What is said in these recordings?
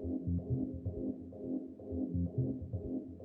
Thank you.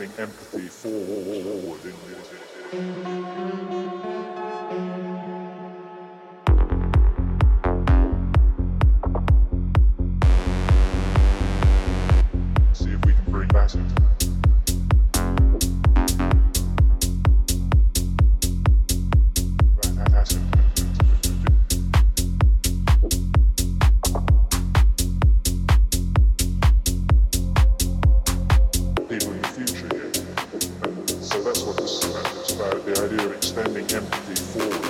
Extending empathy forward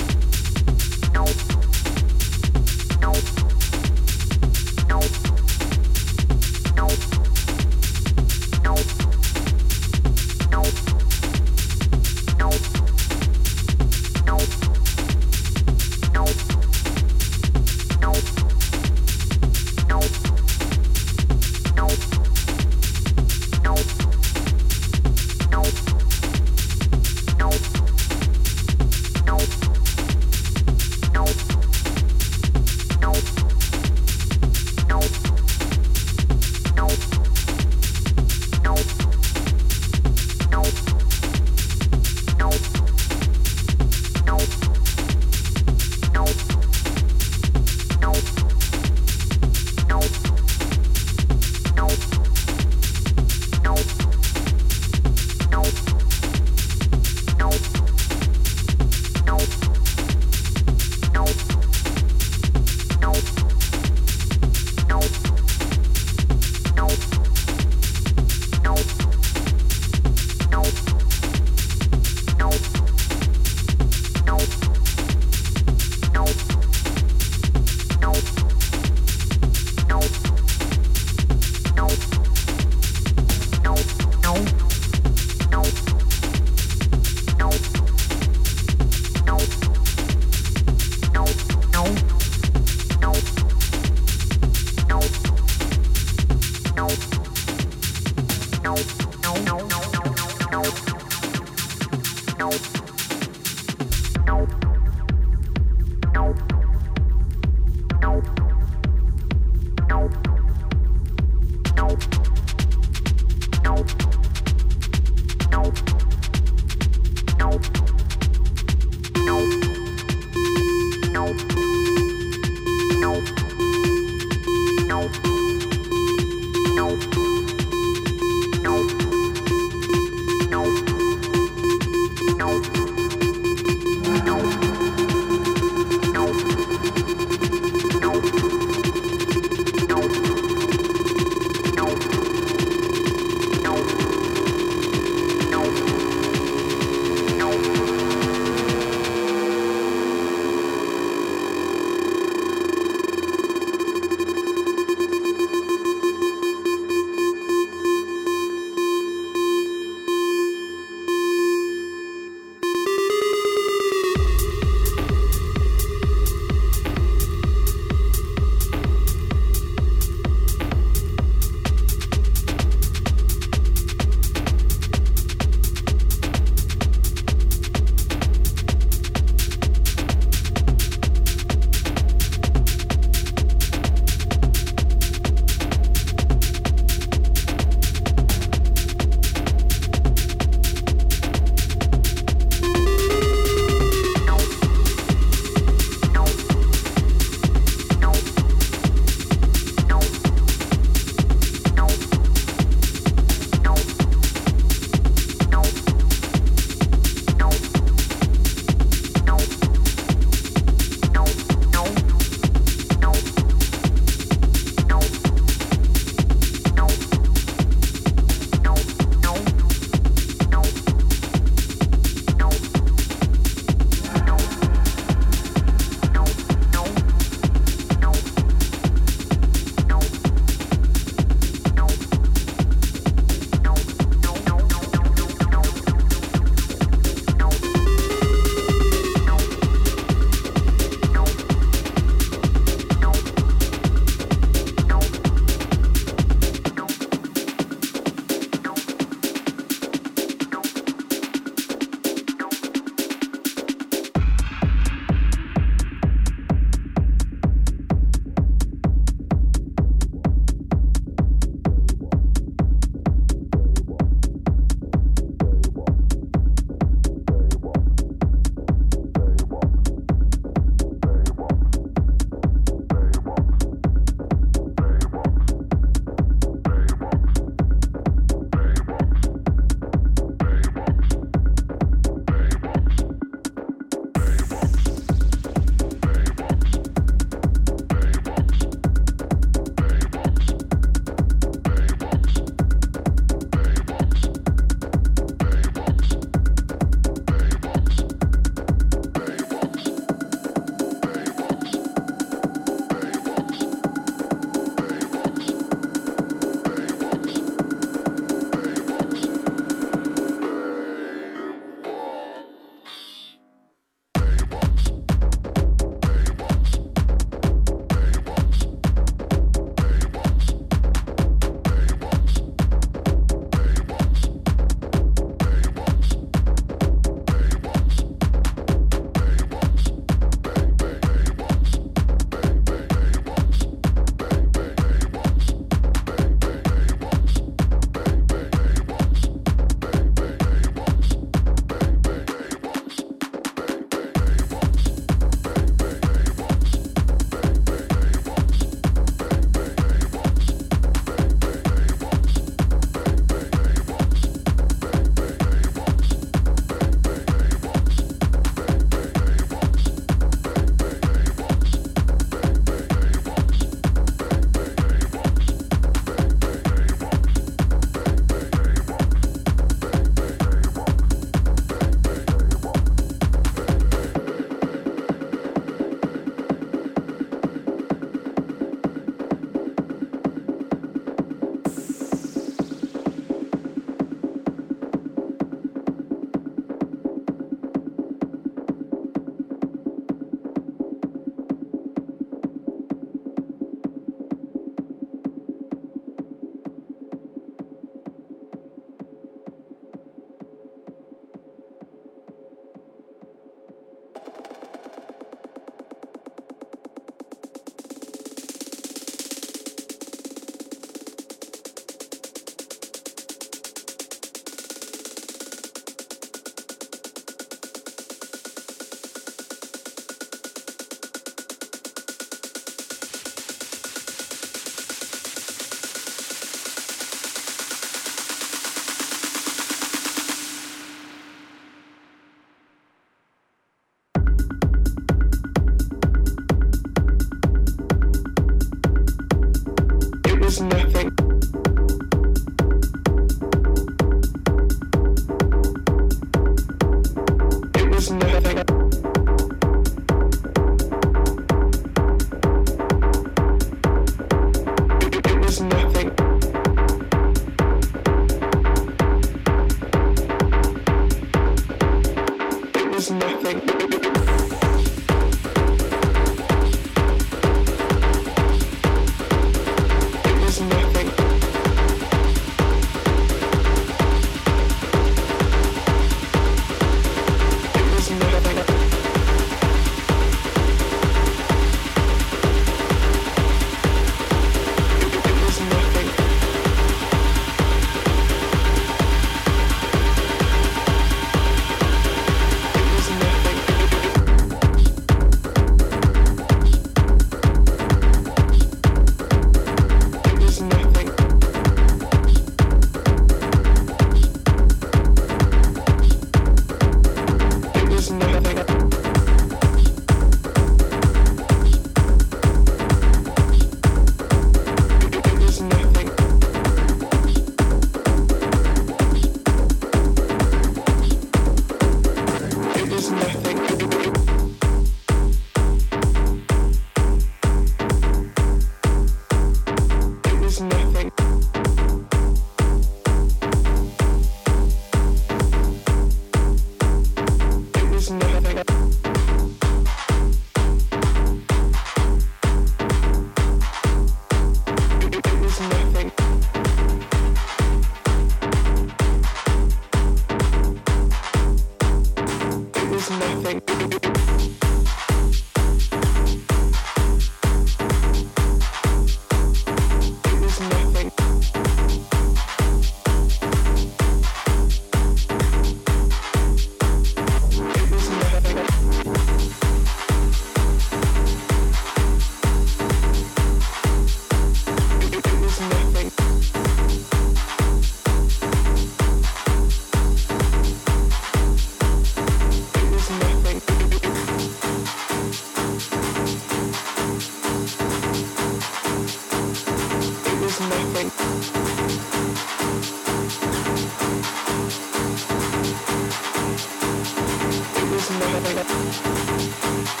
It was never.